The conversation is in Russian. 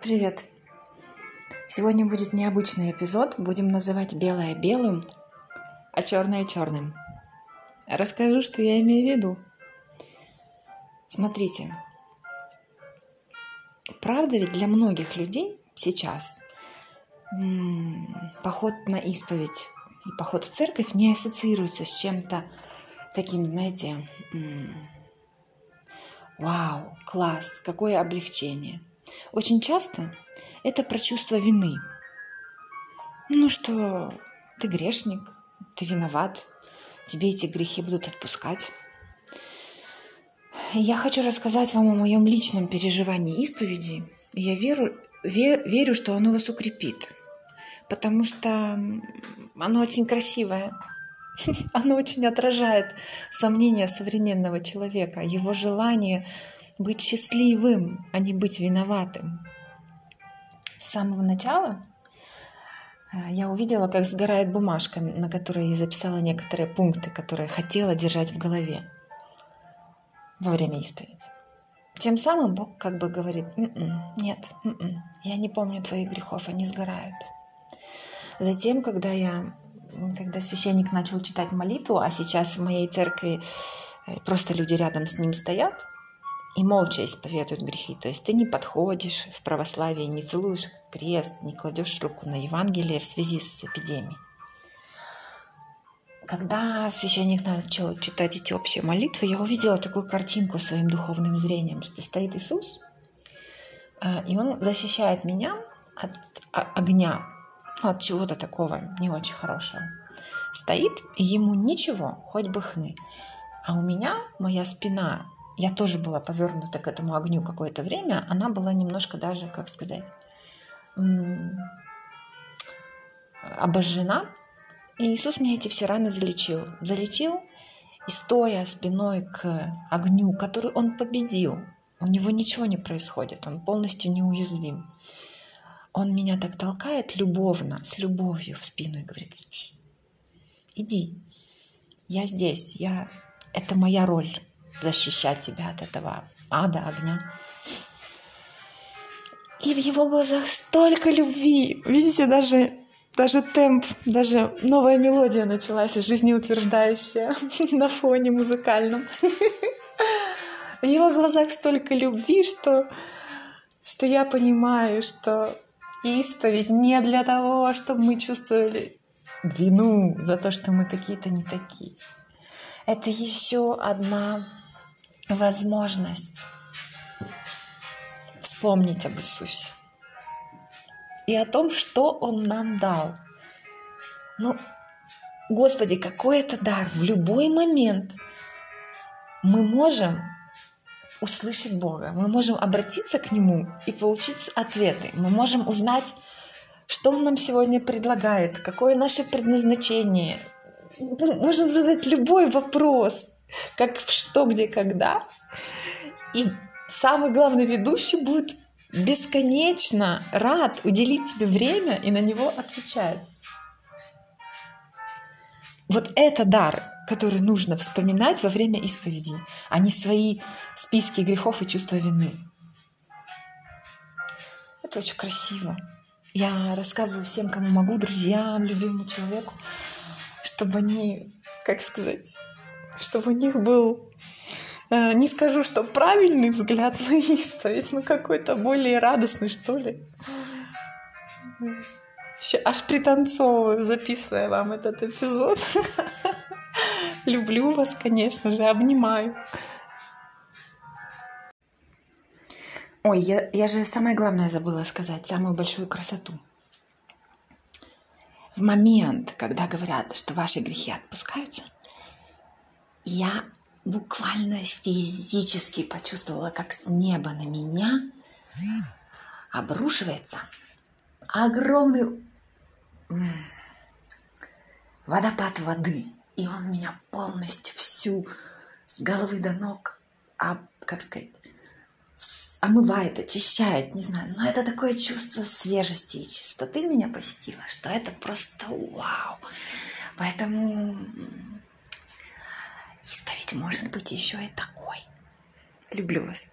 Привет! Сегодня будет необычный эпизод. Будем называть белое белым, а черное черным. Расскажу, что я имею в виду. Смотрите, правда ведь для многих людей сейчас поход на исповедь и поход в церковь не ассоциируется с чем-то таким, знаете, вау, класс, какое облегчение. Очень часто это про чувство вины. Ну что, ты грешник, ты виноват, тебе эти грехи будут отпускать. Я хочу рассказать вам о моем личном переживании исповеди. Я верю, вер, верю, что оно вас укрепит, потому что оно очень красивое. Оно очень отражает сомнения современного человека, его желание быть счастливым, а не быть виноватым. С самого начала э, я увидела, как сгорает бумажка, на которой я записала некоторые пункты, которые хотела держать в голове во время исповеди. Тем самым Бог как бы говорит, м-м, нет, м-м, я не помню твоих грехов, они сгорают. Затем, когда я, когда священник начал читать молитву, а сейчас в моей церкви э, просто люди рядом с ним стоят, и молча исповедуют грехи. То есть ты не подходишь в православие, не целуешь крест, не кладешь руку на Евангелие в связи с эпидемией. Когда священник начал читать эти общие молитвы, я увидела такую картинку своим духовным зрением, что стоит Иисус, а, и Он защищает меня от огня, от чего-то такого не очень хорошего. Стоит, и ему ничего, хоть бы хны. А у меня моя спина я тоже была повернута к этому огню какое-то время, она была немножко даже, как сказать, обожжена. И Иисус мне эти все раны залечил. Залечил, и стоя спиной к огню, который он победил, у него ничего не происходит, он полностью неуязвим. Он меня так толкает любовно, с любовью в спину и говорит, иди, иди, я здесь, я, это моя роль защищать тебя от этого ада, огня. И в его глазах столько любви. Видите, даже, даже темп, даже новая мелодия началась, жизнеутверждающая на фоне музыкальном. В его глазах столько любви, что, что я понимаю, что исповедь не для того, чтобы мы чувствовали вину за то, что мы какие-то не такие. Это еще одна возможность вспомнить об Иисусе и о том, что Он нам дал. Ну, Господи, какой это дар! В любой момент мы можем услышать Бога, мы можем обратиться к Нему и получить ответы. Мы можем узнать, что Он нам сегодня предлагает, какое наше предназначение. Можем задать любой вопрос – как в «Что, где, когда». И самый главный ведущий будет бесконечно рад уделить тебе время и на него отвечать. Вот это дар, который нужно вспоминать во время исповеди, а не свои списки грехов и чувства вины. Это очень красиво. Я рассказываю всем, кому могу, друзьям, любимому человеку, чтобы они, как сказать, чтобы у них был, э, не скажу, что правильный взгляд на исповедь, но какой-то более радостный, что ли. Аж пританцовываю, записывая вам этот эпизод. Люблю вас, конечно же, обнимаю. Ой, я, я же самое главное забыла сказать, самую большую красоту. В момент, когда говорят, что ваши грехи отпускаются – я буквально физически почувствовала, как с неба на меня обрушивается огромный водопад воды. И он меня полностью всю с головы до ног, а, как сказать, омывает, очищает, не знаю. Но это такое чувство свежести и чистоты меня посетило, что это просто вау. Поэтому Исповедь может быть еще и такой. Люблю вас.